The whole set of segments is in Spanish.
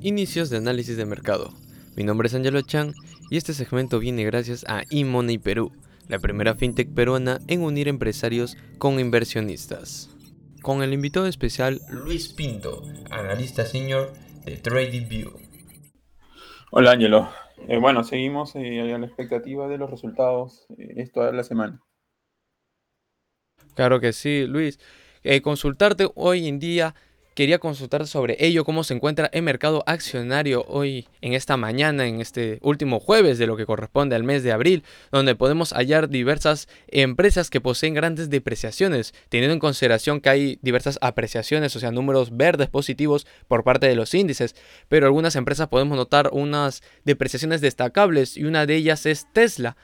Inicios de análisis de mercado. Mi nombre es Angelo Chan y este segmento viene gracias a eMoney Perú, la primera fintech peruana en unir empresarios con inversionistas. Con el invitado especial Luis Pinto, analista senior de TradingView. Hola Angelo. Eh, bueno, seguimos eh, a la expectativa de los resultados eh, esta la semana. Claro que sí, Luis. Eh, consultarte hoy en día Quería consultar sobre ello, cómo se encuentra el mercado accionario hoy en esta mañana, en este último jueves de lo que corresponde al mes de abril, donde podemos hallar diversas empresas que poseen grandes depreciaciones, teniendo en consideración que hay diversas apreciaciones, o sea, números verdes positivos por parte de los índices, pero algunas empresas podemos notar unas depreciaciones destacables y una de ellas es Tesla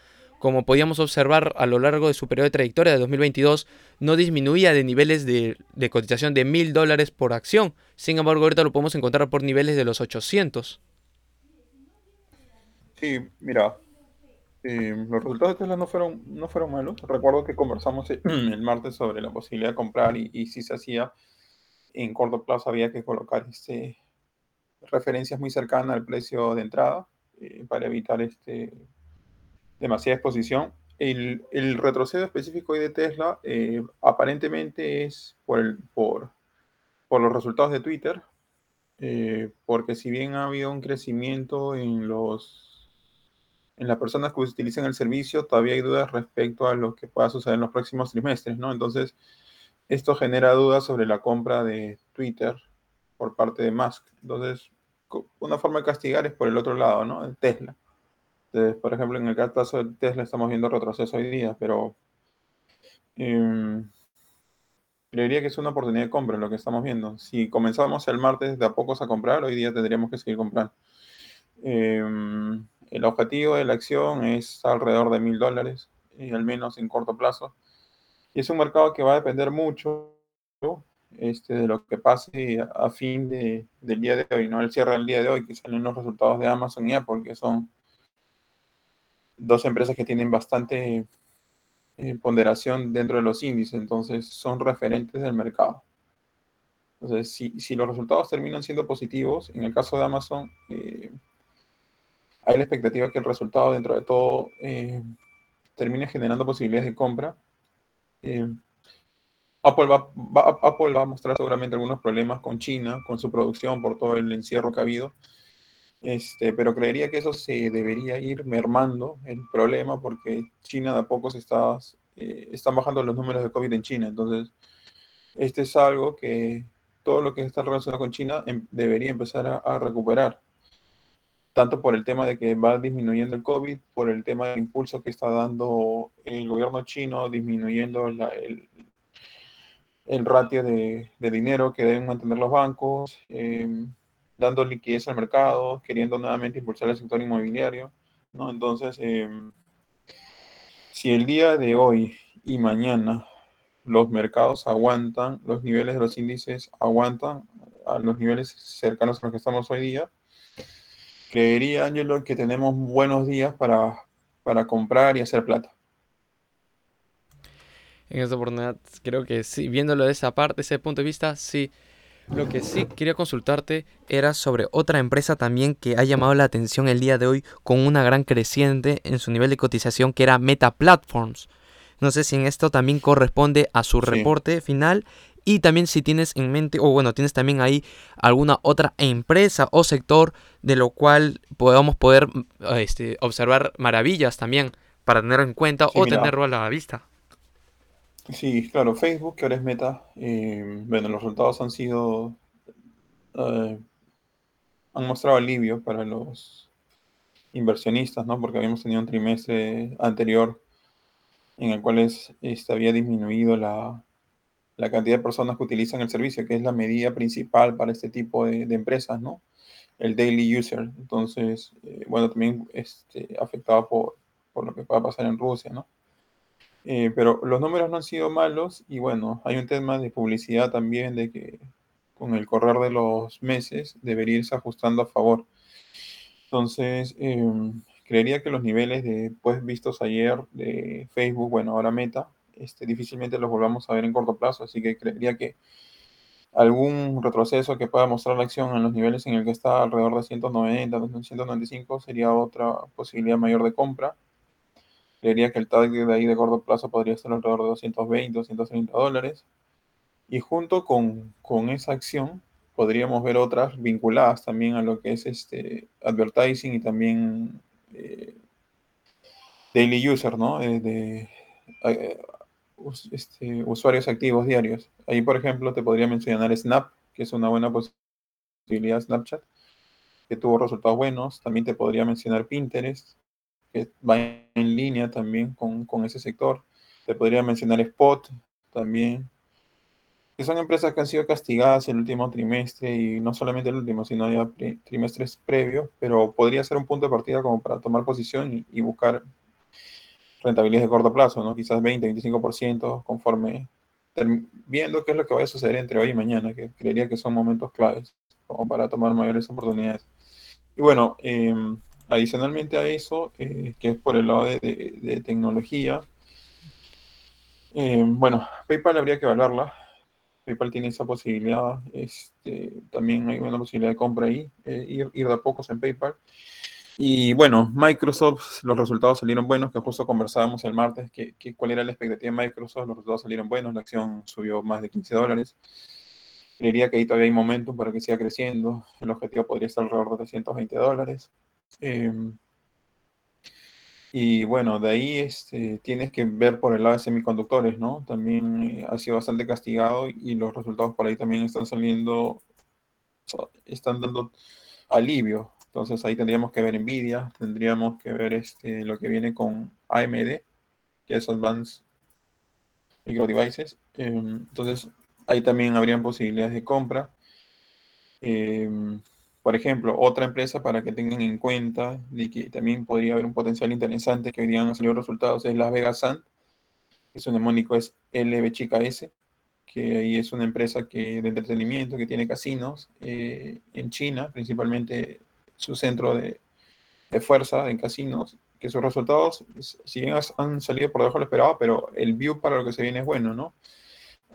como podíamos observar a lo largo de su periodo de trayectoria de 2022, no disminuía de niveles de, cotización de mil dólares por acción. Sin embargo, ahorita lo podemos encontrar por niveles de los 800. Sí, mira, eh, los resultados de Tesla no fueron, no fueron malos. Recuerdo que conversamos el martes sobre la posibilidad de comprar y, si se hacía en corto plazo había que colocar este, referencias muy cercanas al precio de entrada eh, para evitar este, demasiada exposición. El, el retroceso específico de Tesla eh, aparentemente es por, el, por, por, los resultados de Twitter, eh, porque si bien ha habido un crecimiento en los en las personas que utilizan el servicio, todavía hay dudas respecto a lo que pueda suceder en los próximos trimestres, ¿no? Entonces, esto genera dudas sobre la compra de Twitter por parte de Musk. Entonces, una forma de castigar es por el otro lado, ¿no? Tesla. Este, por ejemplo, en el caso de Tesla estamos viendo retroceso hoy día, pero em, creería que es una oportunidad de compra lo que estamos viendo. Si comenzamos el martes de a pocos a comprar, hoy día tendríamos que seguir comprando. Em, el objetivo de la acción es alrededor de mil dólares, y al menos en corto plazo. Y es un mercado que va a depender mucho este, de lo que pase a, fin de, del día de hoy, ¿no? El cierre del día de hoy, que salen los resultados de Amazon y Apple, que son dos empresas que tienen bastante eh, ponderación dentro de los índices, entonces son referentes del mercado. Entonces, si, los resultados terminan siendo positivos, en el caso de Amazon, eh, hay la expectativa que el resultado dentro de todo eh, termine generando posibilidades de compra. Apple, va, Apple va a mostrar seguramente algunos problemas con China, con su producción por todo el encierro que ha habido. Este, pero creería que eso se debería ir mermando el problema porque China de a poco se está, eh, están bajando los números de COVID en China. Entonces, este es algo que todo lo que está relacionado con China em, debería empezar a, recuperar. Tanto por el tema de que va disminuyendo el COVID, por el tema del impulso que está dando el gobierno chino, disminuyendo el, el ratio de, dinero que deben mantener los bancos. Eh, dando liquidez al mercado, queriendo nuevamente impulsar el sector inmobiliario, ¿no? Entonces, em, si el día de hoy y mañana los mercados aguantan, los niveles de los índices aguantan a los niveles cercanos a los que estamos hoy día, creería, Angelo, que tenemos buenos días para, para comprar y hacer plata. En esta oportunidad, creo que sí, viéndolo de esa parte, ese punto de vista, sí, lo que sí quería consultarte era sobre otra empresa también que ha llamado la atención el día de hoy con una gran creciente en su nivel de cotización que era Meta Platforms. No sé si en esto también corresponde a su reporte final y también si tienes en mente o bueno, tienes también ahí alguna otra empresa o sector de lo cual podamos poder este, observar maravillas también para tener en cuenta o tenerlo a la vista. Sí, claro, Facebook, que ahora es Meta, eh, bueno, los resultados han sido, eh, han mostrado alivio para los inversionistas, ¿no? Porque habíamos tenido un trimestre anterior en el cual es, este, había disminuido la, cantidad de personas que utilizan el servicio, que es la medida principal para este tipo de, empresas, ¿no? El daily user. Entonces, eh, bueno, también este, afectado por, por lo que pueda pasar en Rusia, ¿no? Eh, pero los números no han sido malos y bueno, hay un tema de publicidad también de que con el correr de los meses debería irse ajustando a favor. Entonces, em, creería que los niveles de pues vistos ayer de Facebook, bueno, ahora Meta, este, difícilmente los volvamos a ver en corto plazo, así que creería que algún retroceso que pueda mostrar la acción en los niveles en el que está alrededor de 190, 195 sería otra posibilidad mayor de compra. Creería que el target de ahí de corto plazo podría estar alrededor de 220, 230 dólares. Y junto con, con esa acción podríamos ver otras vinculadas también a lo que es este advertising y también eh, daily user, ¿no? Eh, de, eh, este, usuarios activos diarios. Ahí, por ejemplo, te podría mencionar Snap, que es una buena posibilidad, Snapchat, que tuvo resultados buenos. También te podría mencionar Pinterest, que va en línea también con, con ese sector. Te podría mencionar Spot también, que son empresas que han sido castigadas el último trimestre y no solamente el último, sino ya trimestres previos, pero podría ser un punto de partida como para tomar posición y, buscar rentabilidad de corto plazo, ¿no? Quizás 20, 25% conforme viendo qué es lo que vaya a suceder entre hoy y mañana, que creería que son momentos claves como para tomar mayores oportunidades. Y bueno, em, adicionalmente a eso, eh, que es por el lado de, tecnología, em, bueno, PayPal habría que evaluarla PayPal tiene esa posibilidad. Este, también hay una posibilidad de compra ahí, eh, ir, de a pocos en PayPal. Y bueno, Microsoft, los resultados salieron buenos, que justo conversábamos el martes, que, cuál era la expectativa de Microsoft, los resultados salieron buenos, la acción subió más de 15 dólares. Creería que ahí todavía hay momentum para que siga creciendo, el objetivo podría estar alrededor de 320 dólares. Eh, y bueno, de ahí este, tienes que ver por el lado de semiconductores, ¿no? También eh, ha sido bastante castigado y los resultados por ahí también están saliendo, están dando alivio. Entonces ahí tendríamos que ver Nvidia, tendríamos que ver este, lo que viene con AMD, que es Advanced Micro Devices. Em, entonces ahí también habrían posibilidades de compra. Em, por ejemplo, otra empresa para que tengan en cuenta de que también podría haber un potencial interesante que hoy día han salido resultados es Las Vegas Sand, que su mnemónico es LB que ahí es una empresa que, de entretenimiento que tiene casinos eh, en China, principalmente su centro de, fuerza en casinos, que sus resultados, si bien han salido por debajo de lo esperado, pero el view para lo que se viene es bueno, ¿no?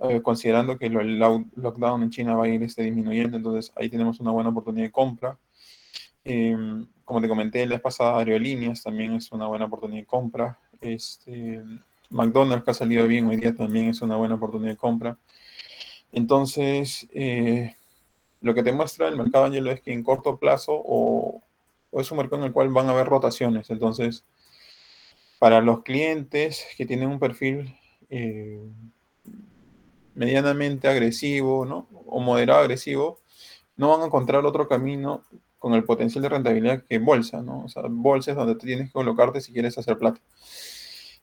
Eh, considerando que el lockdown en China va a ir este, disminuyendo, entonces ahí tenemos una buena oportunidad de compra. Em, como te comenté la vez pasada, Aerolíneas también es una buena oportunidad de compra. Este, McDonald's que ha salido bien hoy día también es una buena oportunidad de compra. Entonces, eh, lo que te muestra el mercado, Angelo, es que en corto plazo o, es un mercado en el cual van a haber rotaciones. Entonces, para los clientes que tienen un perfil eh, medianamente agresivo, ¿no? O moderado agresivo, no van a encontrar otro camino con el potencial de rentabilidad que bolsa, ¿no? O sea, bolsa es donde tienes que colocarte si quieres hacer plata.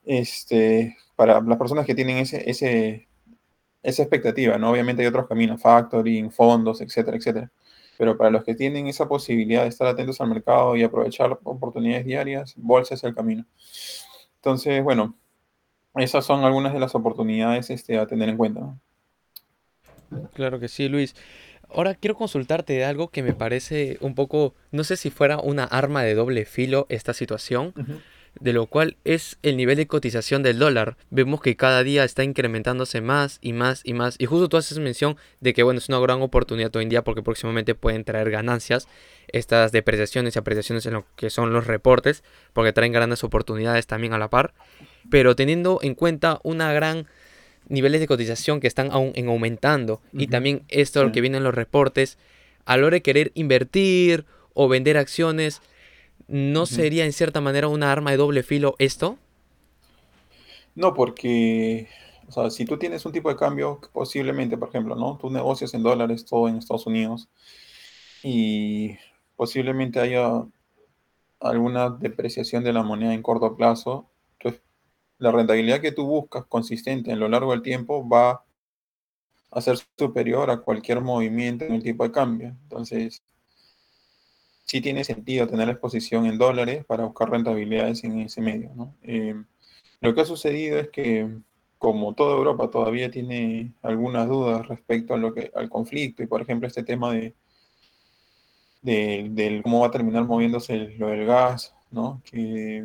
Este, para las personas que tienen ese, ese, esa expectativa, ¿no? Obviamente hay otros caminos, factoring, fondos, etcétera, etcétera. Pero para los que tienen esa posibilidad de estar atentos al mercado y aprovechar oportunidades diarias, bolsa es el camino. Entonces, bueno, esas son algunas de las oportunidades este, a tener en cuenta. ¿no? Claro que sí, Luis. Ahora quiero consultarte de algo que me parece un poco, no sé si fuera una arma de doble filo esta situación, de lo cual es el nivel de cotización del dólar. Vemos que cada día está incrementándose más y más y más. Y justo tú haces mención de que, bueno, es una gran oportunidad hoy en día porque próximamente pueden traer ganancias estas depreciaciones y apreciaciones en lo que son los reportes, porque traen grandes oportunidades también a la par. Pero teniendo en cuenta una gran niveles de cotización que están aún en aumentando. Y también esto, lo que viene en los reportes, a la hora de querer invertir o vender acciones, ¿no sería en cierta manera una arma de doble filo esto? No, porque, o sea, si tú tienes un tipo de cambio, posiblemente, por ejemplo, ¿no? Tú negocias en dólares todo en Estados Unidos y posiblemente haya alguna depreciación de la moneda en corto plazo, la rentabilidad que tú buscas consistente en lo largo del tiempo va a ser superior a cualquier movimiento en el tipo de cambio. Entonces, sí tiene sentido tener exposición en dólares para buscar rentabilidades en ese medio. Eh, lo que ha sucedido es que, como toda Europa todavía tiene algunas dudas respecto a lo que, al conflicto y, por ejemplo, este tema de, de, cómo va a terminar moviéndose lo del gas, ¿no? que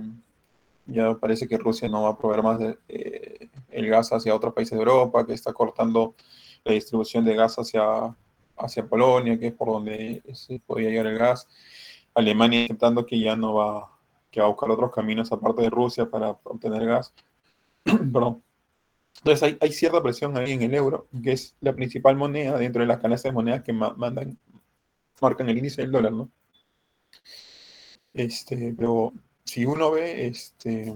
ya parece que Rusia no va a proveer más eh, el gas hacia otros países de Europa, que está cortando la distribución de gas hacia, hacia Polonia, que es por donde se podía llegar el gas. Alemania aceptando que ya no va, que va a buscar otros caminos aparte de Rusia para obtener gas. Perdón. Entonces hay, hay, cierta presión ahí en el euro, que es la principal moneda dentro de las canastas de monedas que mandan, marcan el índice del dólar, ¿no? Este, pero si uno ve, este,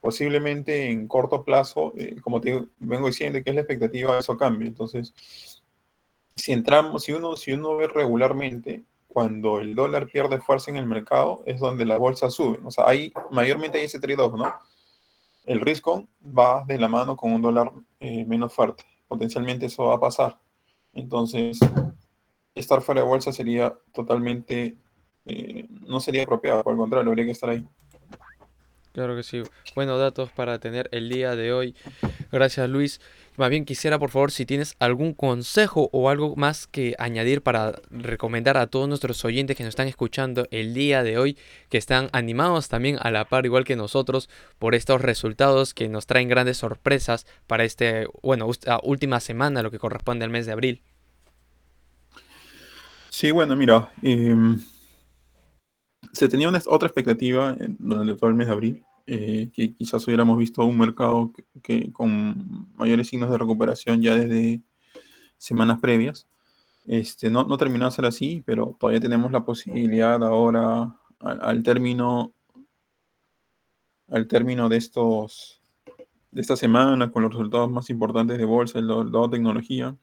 posiblemente en corto plazo, eh, como te vengo diciendo, que es la expectativa eso cambie. Entonces, si entramos, si uno, si uno ve regularmente, cuando el dólar pierde fuerza en el mercado, es donde la bolsa sube. O sea, hay, mayormente hay ese trade-off, ¿no? El riesgo va de la mano con un dólar eh, menos fuerte. Potencialmente eso va a pasar. Entonces, estar fuera de bolsa sería totalmente, eh, no sería apropiado, por el contrario, habría que estar ahí. Claro que sí. Buenos datos para tener el día de hoy. Gracias Luis. Más bien quisiera por favor si tienes algún consejo o algo más que añadir para recomendar a todos nuestros oyentes que nos están escuchando el día de hoy, que están animados también a la par igual que nosotros por estos resultados que nos traen grandes sorpresas para este, bueno, última semana, lo que corresponde al mes de abril. Sí, bueno, mira, em, se tenía una, otra expectativa durante todo el mes de abril, eh, que quizás hubiéramos visto un mercado que, con mayores signos de recuperación ya desde semanas previas. Este, no, no terminó de ser así, pero todavía tenemos la posibilidad ahora, al, término, al término de estos de esta semana, con los resultados más importantes de bolsa, el lado de tecnología.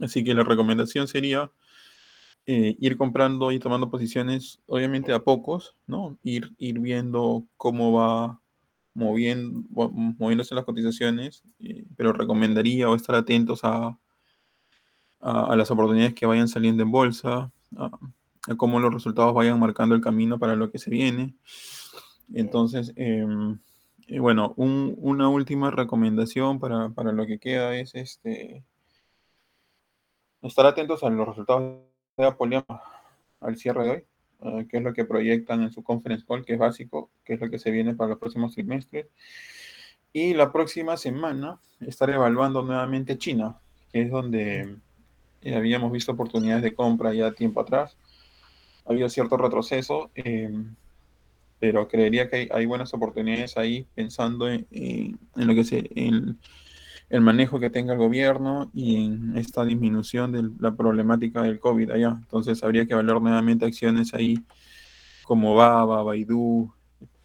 Así que la recomendación sería eh, ir comprando y tomando posiciones, obviamente a pocos, ¿no? Ir, ir viendo cómo va moviendo, moviéndose las cotizaciones, eh, pero recomendaría o estar atentos a, a, las oportunidades que vayan saliendo en bolsa, a, cómo los resultados vayan marcando el camino para lo que se viene. Entonces, em, eh, bueno, una última recomendación para, para, lo que queda es este, estar atentos a los resultados de al cierre de hoy, eh, que es lo que proyectan en su conference call, que es básico, que es lo que se viene para los próximos trimestres. Y la próxima semana estaré evaluando nuevamente China, que es donde eh, habíamos visto oportunidades de compra ya tiempo atrás. Ha habido cierto retroceso, em, pero creería que hay, buenas oportunidades ahí pensando en, en, lo que se... En, el manejo que tenga el gobierno y en esta disminución de la problemática del COVID allá. Entonces habría que evaluar nuevamente acciones ahí como Baba, Baidu,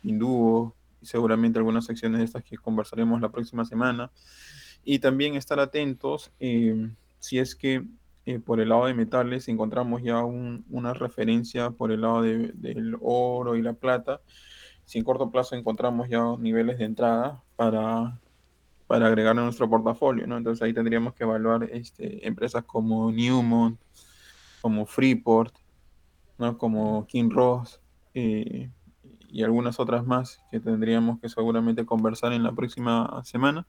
Induo, y seguramente algunas acciones de estas que conversaremos la próxima semana. Y también estar atentos eh, si es que eh, por el lado de metales encontramos ya una referencia por el lado del oro y la plata. Si en corto plazo encontramos ya niveles de entrada para para agregar a nuestro portafolio, ¿no? Entonces ahí tendríamos que evaluar este, empresas como Newmont, como Freeport, ¿no? Como King Ross eh, y algunas otras más que tendríamos que seguramente conversar en la próxima semana.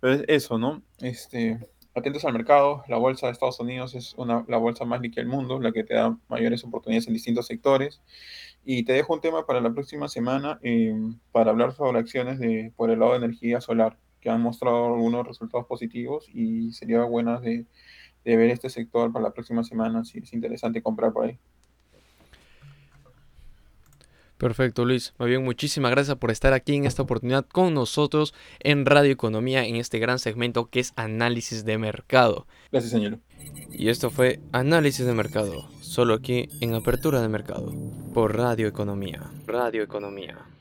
Pero eso, ¿no? Este, atentos al mercado, la bolsa de Estados Unidos es una, la bolsa más líquida del mundo, la que te da mayores oportunidades en distintos sectores. Y te dejo un tema para la próxima semana eh, para hablar sobre acciones de, por el lado de energía solar que han mostrado algunos resultados positivos y sería bueno de, ver este sector para la próxima semana si es interesante comprar por ahí. Perfecto, Luis. Muy bien, muchísimas gracias por estar aquí en esta oportunidad con nosotros en Radio Economía en este gran segmento que es análisis de mercado. Gracias, señor. Y esto fue análisis de mercado, solo aquí en Apertura de Mercado, por Radio Economía. Radio Economía.